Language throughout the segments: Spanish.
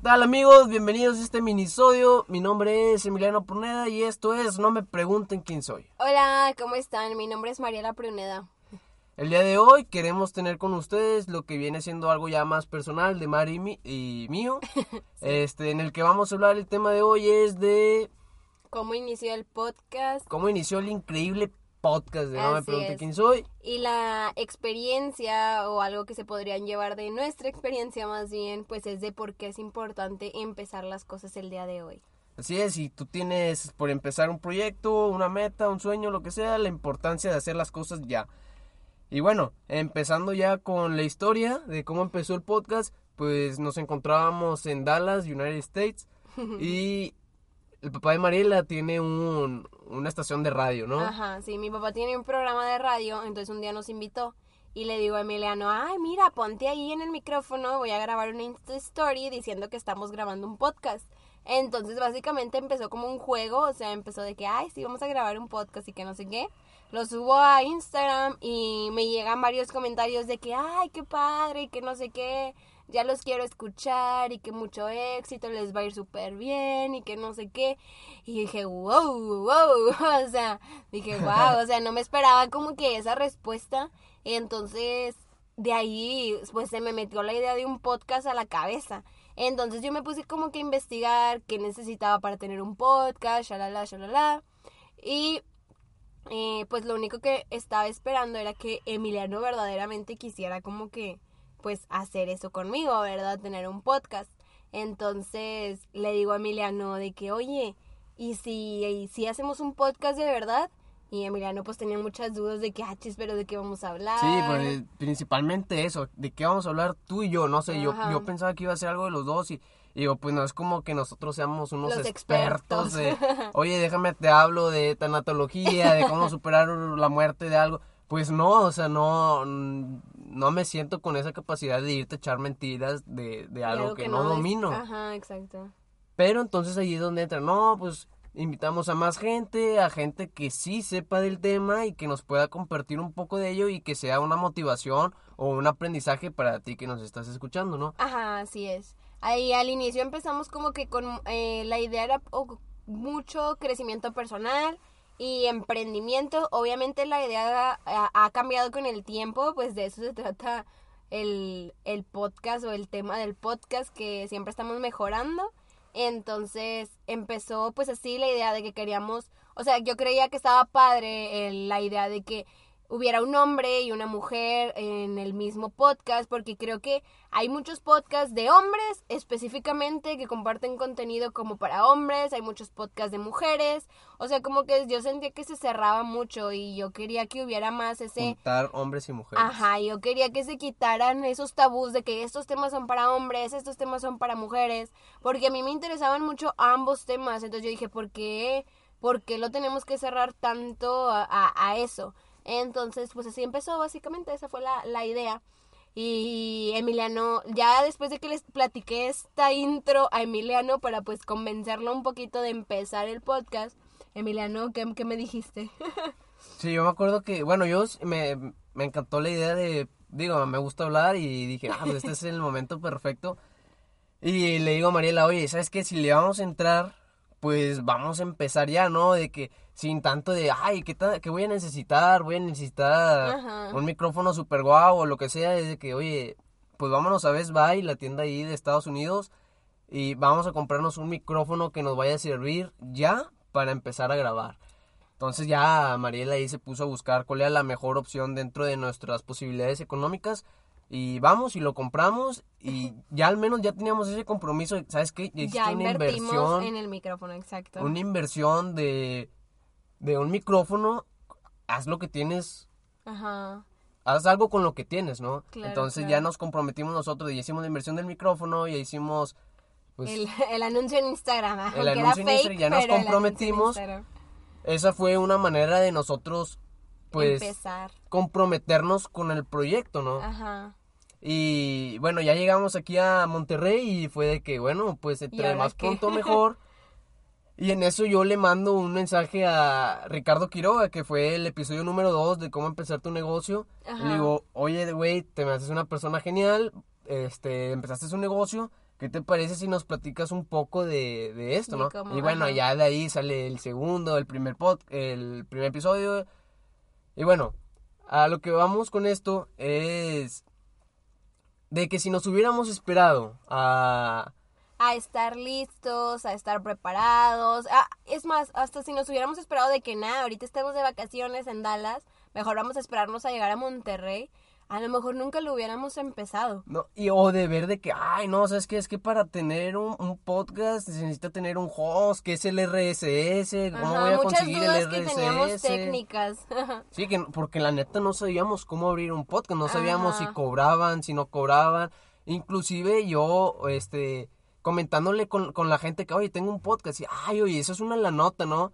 ¿Qué tal amigos? Bienvenidos a este minisodio. Mi nombre es Emiliano Pruneda y esto es No me pregunten quién soy. Hola, ¿cómo están? Mi nombre es Mariela Pruneda. El día de hoy queremos tener con ustedes lo que viene siendo algo ya más personal de Mari y, mi- y mío. Este, en el que vamos a hablar el tema de hoy es de ¿Cómo inició el podcast? cómo inició el increíble podcast de No me Así pregunten es. quién soy. Y la experiencia o algo que se podrían llevar de nuestra experiencia más bien, pues es de por qué es importante empezar las cosas el día de hoy. Así es, si tú tienes por empezar un proyecto, una meta, un sueño, lo que sea, la importancia de hacer las cosas ya. Y bueno, empezando ya con la historia de cómo empezó el podcast, pues nos encontrábamos en Dallas, United States, y el papá de Mariela tiene un, una estación de radio, ¿no? Ajá, sí, mi papá tiene un programa de radio, entonces un día nos invitó y le digo a Emiliano, ay, mira, ponte ahí en el micrófono, voy a grabar una Insta Story diciendo que estamos grabando un podcast. Entonces básicamente empezó como un juego, o sea, empezó de que, ay, sí, vamos a grabar un podcast y que no sé qué. Lo subo a Instagram y me llegan varios comentarios de que, ay, qué padre, y que no sé qué, ya los quiero escuchar y que mucho éxito, les va a ir súper bien y que no sé qué. Y dije, wow, wow, o sea, dije, wow, o sea, no me esperaba como que esa respuesta. Entonces, de ahí, pues se me metió la idea de un podcast a la cabeza. Entonces yo me puse como que a investigar qué necesitaba para tener un podcast, shalala, shalala. Y eh, pues lo único que estaba esperando era que Emiliano verdaderamente quisiera como que pues hacer eso conmigo, ¿verdad? Tener un podcast. Entonces le digo a Emiliano de que, oye, ¿y si, y si hacemos un podcast de verdad? Y Emiliano pues tenía muchas dudas de que, ah, chis, pero de qué vamos a hablar. Sí, pues principalmente eso, de qué vamos a hablar tú y yo, no sé, yo, yo pensaba que iba a ser algo de los dos y y digo, pues no es como que nosotros seamos unos Los expertos, expertos. de, oye, déjame te hablo de tanatología, de cómo superar la muerte de algo. Pues no, o sea, no, no me siento con esa capacidad de irte a echar mentiras de, de algo, que, no domino. Ajá, exacto. Pero entonces ahí es donde entra, no, pues invitamos a más gente, a gente que sí sepa del tema y que nos pueda compartir un poco de ello y que sea una motivación o un aprendizaje para ti que nos estás escuchando, ¿no? Ajá, así es. Ahí al inicio empezamos como que con eh, la idea era o- mucho crecimiento personal y emprendimiento. Obviamente la idea ha, cambiado con el tiempo, pues de eso se trata el, el podcast o el tema del podcast que siempre estamos mejorando. Entonces empezó pues así la idea de que queríamos, o sea, yo creía que estaba padre la idea de que hubiera un hombre y una mujer en el mismo podcast, porque creo que hay muchos podcasts de hombres específicamente que comparten contenido como para hombres, hay muchos podcasts de mujeres, o sea, como que yo sentía que se cerraba mucho y yo quería que hubiera más ese... Juntar hombres y mujeres. Ajá, yo quería que se quitaran esos tabús de que estos temas son para hombres, estos temas son para mujeres, porque a mí me interesaban mucho ambos temas, entonces yo dije, ¿por qué, por qué lo tenemos que cerrar tanto a, a- a eso? Entonces, pues así empezó básicamente, esa fue la, la idea. Y Emiliano, ya después de que les platiqué esta intro a Emiliano para pues convencerlo un poquito de empezar el podcast, Emiliano, ¿qué, qué me dijiste? Sí, yo me acuerdo que, bueno, yo me, me encantó la idea de, digo, me gusta hablar y dije, ah, pues este es el momento perfecto. Y le digo a Mariela, oye, ¿sabes qué? Si le vamos a entrar, pues vamos a empezar ya, ¿no? De que sin tanto de, ay, ¿qué, qué voy a necesitar? Voy a necesitar Ajá. un micrófono super guau o lo que sea. Es de que, oye, pues vámonos a Best Buy, la tienda ahí de Estados Unidos, y vamos a comprarnos un micrófono que nos vaya a servir ya para empezar a grabar. Entonces ya Mariela ahí se puso a buscar cuál era la mejor opción dentro de nuestras posibilidades económicas. Y vamos y lo compramos y ya al menos ya teníamos ese compromiso. ¿Sabes qué? Ya, ya una invertimos inversión, en el micrófono, exacto. una inversión de, de un micrófono. Haz lo que tienes, Ajá. haz algo con lo que tienes, ¿no? Claro, Entonces claro. ya nos comprometimos nosotros y hicimos la inversión del micrófono y hicimos pues el, el anuncio en Instagram, El anuncio en Instagram, ya nos comprometimos. Esa fue una manera de nosotros pues Empezar. comprometernos con el proyecto, ¿no? Ajá. Y bueno, ya llegamos aquí a Monterrey y fue de que, bueno, pues entre más qué? pronto mejor. Y en eso yo le mando un mensaje a Ricardo Quiroga, que fue el episodio número 2 de cómo empezar tu negocio. Y Ajá. le digo, oye, güey, te me haces una persona genial, este, empezaste un negocio, ¿qué te parece si nos platicas un poco de, de esto, De no? cómo, y bueno, ajá. ya de ahí sale el segundo, el primer pod, el primer episodio. Y bueno, a lo que vamos con esto es de que si nos hubiéramos esperado a a estar listos, a estar preparados. Ah, es más, hasta si nos hubiéramos esperado de que nada, ahorita estemos de vacaciones en Dallas, mejor vamos a esperarnos a llegar a Monterrey. A lo mejor nunca lo hubiéramos empezado. No, y o de ver de que, ay, no, ¿sabes qué? Es que para tener un, un podcast se necesita tener un host, que es el RSS, ¿cómo Ajá, voy a conseguir el que RSS? teníamos técnicas. Sí, que, porque la neta no sabíamos cómo abrir un podcast, no sabíamos si cobraban, si no cobraban. Inclusive yo, este, comentándole con, con la gente que, oye, tengo un podcast, y, ay, oye, eso es una la nota, ¿no?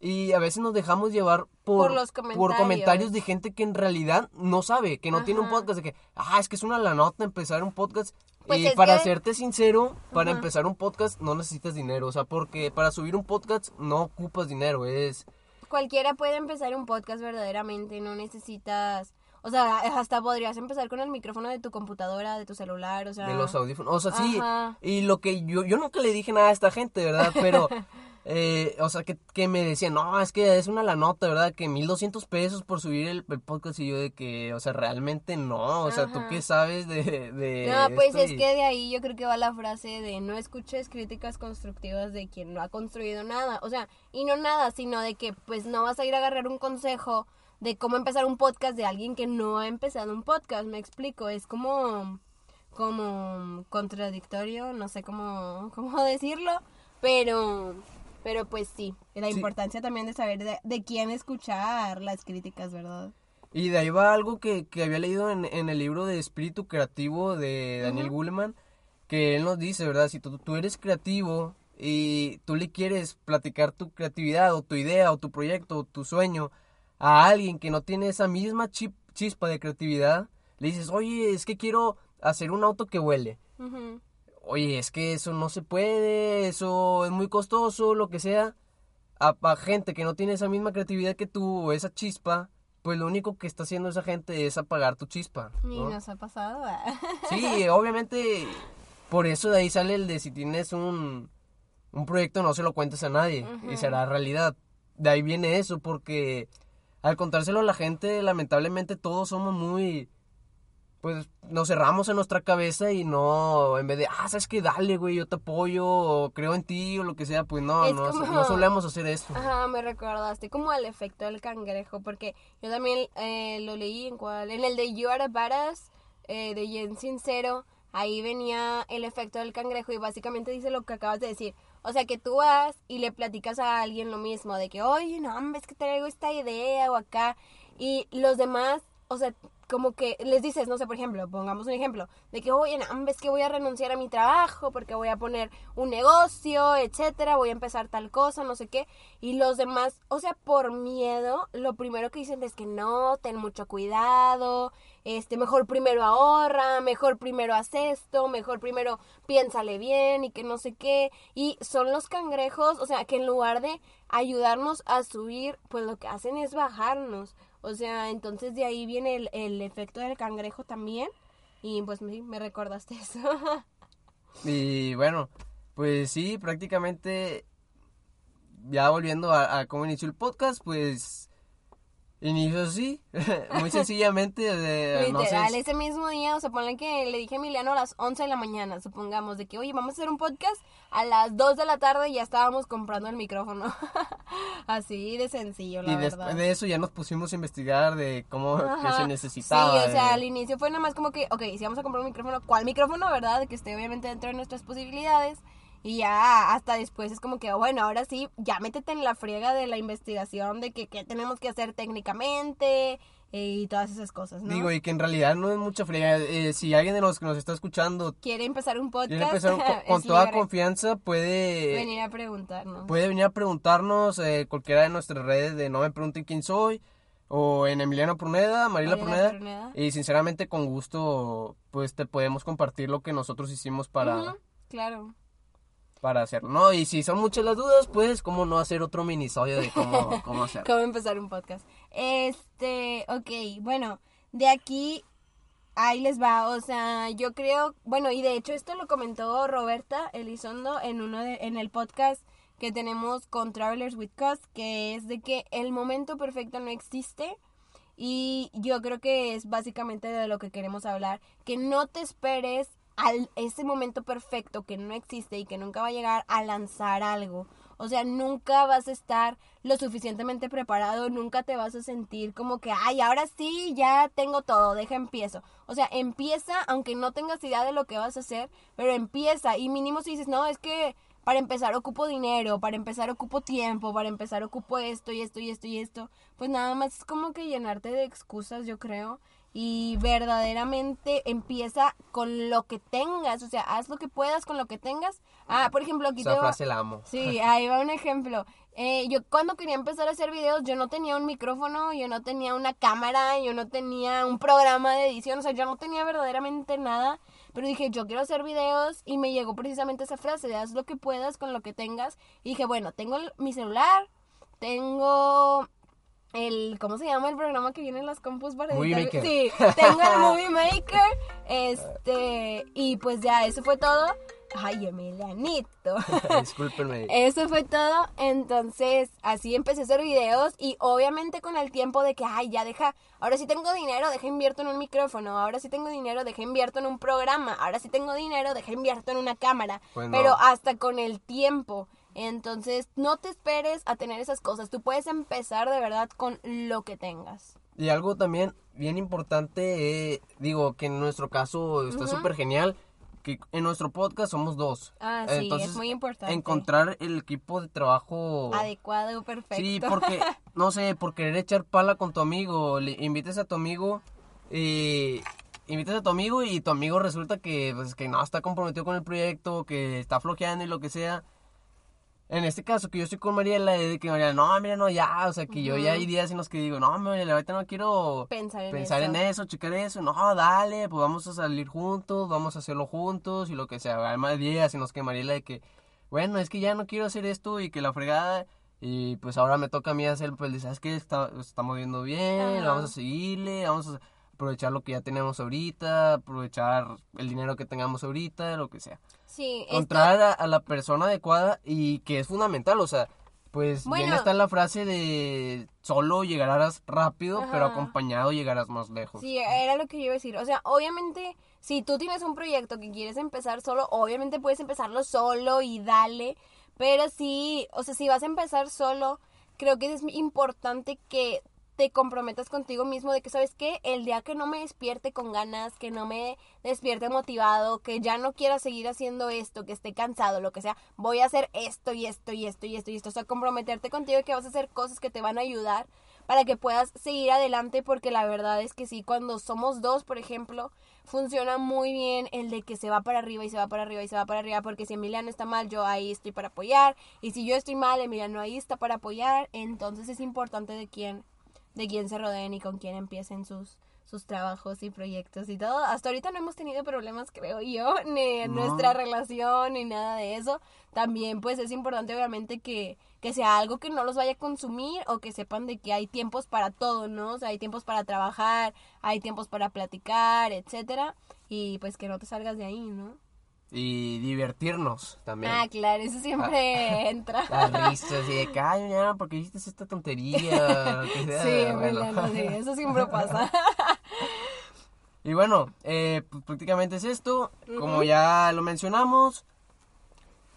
Y a veces nos dejamos llevar por, Por los por comentarios. comentarios de gente que en realidad no sabe, que no tiene un podcast, de que, ah, es que es una la nota empezar un podcast. Pues y para que- serte sincero, para Ajá. empezar un podcast no necesitas dinero, o sea, porque para subir un podcast no ocupas dinero, es... Cualquiera puede empezar un podcast verdaderamente, no necesitas... O sea, hasta podrías empezar con el micrófono de tu computadora, de tu celular, o sea... de los audífonos. O sea, sí. Ajá. Y lo que yo, yo nunca le dije nada a esta gente, ¿verdad? Pero, eh, o sea, que, que me decían, no, es que es una la nota, ¿verdad? Que 1200 pesos por subir el, el podcast. Y yo de que, o sea, realmente no. O sea, ¿tú Ajá. qué sabes de, de No, pues esto? es que de ahí yo creo que va la frase de no escuches críticas constructivas de quien no ha construido nada. O sea, y no nada, sino de que pues no vas a ir a agarrar un consejo de cómo empezar un podcast de alguien que no ha empezado un podcast. Me explico, es como como contradictorio, no sé cómo, cómo decirlo, pero pero pues sí, la Sí. importancia también de saber de, de quién escuchar las críticas, ¿verdad? Y de ahí va algo que, que había leído en, en el libro de Espíritu Creativo de Daniel Goleman, que él nos dice, ¿verdad? Si tú, tú eres creativo y tú le quieres platicar tu creatividad o tu idea o tu proyecto o tu sueño a alguien que no tiene esa misma chip- chispa de creatividad, le dices, oye, es que quiero hacer un auto que huele. Oye, es que eso no se puede, eso es muy costoso, lo que sea. A, a gente que no tiene esa misma creatividad que tú o esa chispa, pues lo único que está haciendo esa gente es apagar tu chispa. Y ¿no? nos ha pasado. ¿verdad? Sí, obviamente, por eso de ahí sale el de si tienes un, un proyecto no se lo cuentes a nadie y será realidad. De ahí viene eso, porque al contárselo a la gente, lamentablemente todos somos muy... Pues nos cerramos en nuestra cabeza y no, en vez de, ah, sabes que dale, güey, yo te apoyo, o creo en ti, o lo que sea, pues no, Es no, como- no solemos hacer esto. Ajá, me recordaste como al efecto del cangrejo, porque yo también eh, lo leí en cual, en el de You Are a Badass, eh, de Jen Sincero, ahí venía el efecto del cangrejo y básicamente dice lo que acabas de decir. O sea, que tú vas y le platicas a alguien lo mismo, de que, oye, no, hombre, es que traigo esta idea o acá, y los demás, o sea, como que les dices, no sé, por ejemplo, pongamos un ejemplo, de que, oye, es que voy a renunciar a mi trabajo porque voy a poner un negocio, etcétera, voy a empezar tal cosa, no sé qué, y los demás, o sea, por miedo, lo primero que dicen es que no, ten mucho cuidado, este, mejor primero ahorra, mejor primero haz esto, mejor primero piénsale bien y que no sé qué, y son los cangrejos, o sea, que en lugar de ayudarnos a subir, pues lo que hacen es bajarnos. O sea, entonces de ahí viene el, el efecto del cangrejo también. Y pues me, me recordaste eso. Y bueno, pues sí, prácticamente ya volviendo a, a cómo inició el podcast, pues inició así, muy sencillamente. no sé, Literal, ese mismo día, o sea, ponle que le dije a Emiliano a las 11 de la mañana, supongamos, de que, oye, vamos a hacer un podcast. A las 2 de la tarde ya estábamos comprando el micrófono. Así de sencillo, la y verdad. después de eso ya nos pusimos a investigar de cómo que se necesitaba. Sí, o sea, eh, al inicio fue nada más como que, ok, si vamos a comprar un micrófono, ¿cuál micrófono, verdad? Que esté obviamente dentro de nuestras posibilidades. Y ya hasta después es como que, bueno, ahora sí, ya métete en la friega de la investigación de que qué tenemos que hacer técnicamente eh, y todas esas cosas, ¿no? Digo, y que en realidad no es mucha friega. eh, si alguien de los que nos está escuchando Quiere empezar un podcast, empezar con, toda libre. confianza, puede venir a preguntarnos. puede venir a preguntarnos eh, cualquiera de nuestras redes de No me pregunten quién soy o en Emiliano Pruneda, Mariela Pruneda, Pruneda. y sinceramente con gusto pues te podemos compartir lo que nosotros hicimos para, claro. Para hacerlo, ¿no? Y si son muchas las dudas, pues cómo no hacer otro minisodio de cómo, cómo hacerlo. ¿Cómo empezar un podcast? Este, ok, bueno, de aquí ahí les va, o sea, yo creo, bueno, y de hecho esto lo comentó Roberta Elizondo en uno de, en el podcast que tenemos con Travelers with Cost, que es de que el momento perfecto no existe. Y yo creo que es básicamente de lo que queremos hablar, que no te esperes al ese momento perfecto que no existe y que nunca va a llegar a lanzar algo. O sea, nunca vas a estar lo suficientemente preparado, nunca te vas a sentir como que, ay, ahora sí, ya tengo todo, deja empiezo. O sea, empieza, aunque no tengas idea de lo que vas a hacer, pero empieza. Y mínimo si dices, no, es que para empezar ocupo dinero, para empezar ocupo tiempo, para empezar ocupo esto y esto y esto y esto, pues nada más es como que llenarte de excusas, yo creo y verdaderamente empieza con lo que tengas, o sea, haz lo que puedas con lo que tengas. Ah, por ejemplo, aquí Esa te frase la amo. Sí, ahí va un ejemplo. Eh, yo cuando quería empezar a hacer videos, yo no tenía un micrófono, yo no tenía una cámara, yo no tenía un programa de edición, o sea, yo no tenía verdaderamente nada. Pero dije, yo quiero hacer videos y me llegó precisamente esa frase de haz lo que puedas con lo que tengas. Y dije, bueno, tengo mi celular, tengo el ¿cómo se llama el programa que viene en las compus para Movie? Maker. Sí, tengo el Movie Maker. Este, y pues ya, eso fue todo. Ay, Emilianito. Discúlpenme. Eso fue todo. Entonces, así empecé a hacer videos y obviamente con el tiempo de que, ay, ya deja, ahora sí tengo dinero, deja invierto en un micrófono, ahora sí tengo dinero, deja invierto en un programa, ahora sí tengo dinero, deja invierto en una cámara. Pues no. Pero hasta con el tiempo. Entonces, no te esperes a tener esas cosas. Tú puedes empezar de verdad con lo que tengas. Y algo también bien importante, eh, digo que en nuestro caso está súper genial, que en nuestro podcast somos dos. Ah, sí, es muy importante. Encontrar el equipo de trabajo... Adecuado, perfecto. Sí, porque, no sé, por querer echar pala con tu amigo, le invites a tu amigo, eh, invites a tu amigo y tu amigo resulta que, pues, que no está comprometido con el proyecto, que está flojeando y lo que sea. En este caso, que yo estoy con Mariela, es de que Mariela, no, mira, no, ya, o sea, que yo ya hay días en los que digo, no, Mariela, ahorita no quiero Pensar en pensar eso. en eso, checar eso, no, dale, pues vamos a salir juntos, vamos a hacerlo juntos y lo que sea. Hay más días en los que Mariela de que, bueno, es que ya no quiero hacer esto y que la fregada, y pues ahora me toca a mí hacer, pues, ¿sabes qué? Está, moviendo bien, vamos a seguirle, vamos a aprovechar lo que ya tenemos ahorita, aprovechar el dinero que tengamos ahorita, lo que sea Sí, esto- encontrar a, a la persona adecuada y que es fundamental, o sea, pues bien está la frase de solo llegarás rápido, pero acompañado llegarás más lejos. Sí, era lo que yo iba a decir. O sea, obviamente, si tú tienes un proyecto que quieres empezar solo, obviamente puedes empezarlo solo y dale. Pero sí, o sea, si vas a empezar solo, creo que es importante que te comprometas contigo mismo de que, ¿sabes qué? El día que no me despierte con ganas, que no me despierte motivado, que ya no quiera seguir haciendo esto, que esté cansado, lo que sea, voy a hacer esto y esto y esto y esto y esto. O sea, comprometerte contigo que vas a hacer cosas que te van a ayudar para que puedas seguir adelante porque la verdad es que sí, cuando somos dos, por ejemplo, funciona muy bien el de que se va para arriba y se va para arriba y se va para arriba porque si Emiliano está mal, yo ahí estoy para apoyar y si yo estoy mal, Emiliano ahí está para apoyar, entonces es importante de quién de quién se rodeen y con quién empiecen sus sus trabajos y proyectos y todo. Hasta ahorita no hemos tenido problemas, creo yo, ni en No. nuestra relación ni nada de eso. También pues es importante obviamente que, que sea algo que no los vaya a consumir o que sepan de que hay tiempos para todo, ¿no? O sea, hay tiempos para trabajar, hay tiempos para platicar, etcétera, y pues que no te salgas de ahí, ¿no? Y divertirnos también. Ah, claro, eso siempre entra. Las risas así de que, ay, ya, porque hiciste esta tontería? Lo que sea, Sí, bueno. Emiliano, sí, eso siempre pasa. Y bueno, eh, pues prácticamente es esto. Como ya lo mencionamos,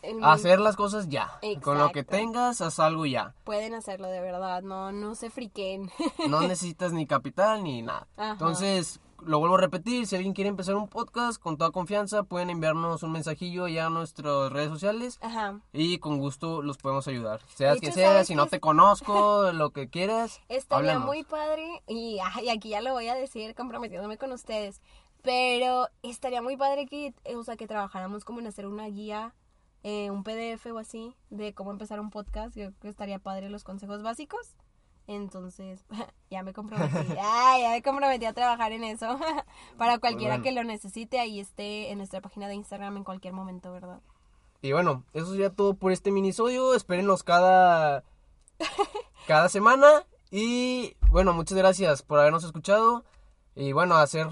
En- hacer las cosas ya. Con lo que Exacto. tengas, haz algo ya. Pueden hacerlo de verdad, no, no se friquen. No necesitas ni capital ni nada. Ajá. Entonces, lo vuelvo a repetir, si alguien quiere empezar un podcast, con toda confianza, pueden enviarnos un mensajillo ya a nuestras redes sociales Ajá. y con gusto los podemos ayudar. Seas hecho, sea, ¿sabes si no te conozco, lo que quieras, Estaría háblanos. muy padre, y, aquí ya lo voy a decir comprometiéndome con ustedes, pero estaría muy padre que, eh, o sea, que trabajáramos como en hacer una guía, eh, un PDF o así, de cómo empezar un podcast. Yo creo que estaría padre los consejos básicos. Entonces, ya me comprometí, ay, ya me comprometí a trabajar en eso. Para cualquiera bueno. que lo necesite, ahí esté en nuestra página de Instagram en cualquier momento, ¿verdad? Y bueno, eso sería todo por este minisodio. Espérenos cada, cada semana. Y bueno, muchas gracias por habernos escuchado. Y bueno, hacer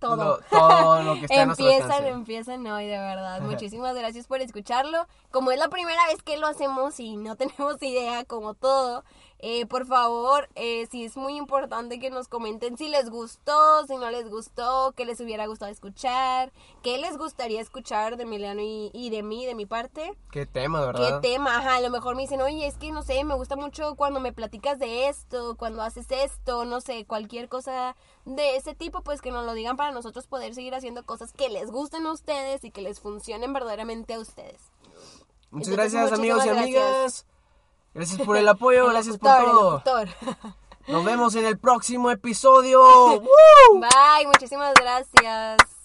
todo. Lo- todo lo que está empiezan, alcance. empiezan hoy, de verdad. Muchísimas gracias por escucharlo. Como es la primera vez que lo hacemos y no tenemos idea, como todo, eh, por favor, eh, sí es muy importante que nos comenten si les gustó, si no les gustó, qué les hubiera gustado escuchar, qué les gustaría escuchar de Emiliano y, y de mí, de mi parte. Qué tema, ¿Qué ¿verdad? tema? Ajá, a lo mejor me dicen, oye, es que no sé, me gusta mucho cuando me platicas de esto, cuando haces esto, no sé, cualquier cosa de ese tipo, pues que nos lo digan para nosotros poder seguir haciendo cosas que les gusten a ustedes y que les funcionen verdaderamente a ustedes. Muchas Entonces, gracias, amigos y amigas. Gracias por el apoyo, El gracias por locutor, todo. Nos vemos en el próximo episodio. Bye, muchísimas gracias.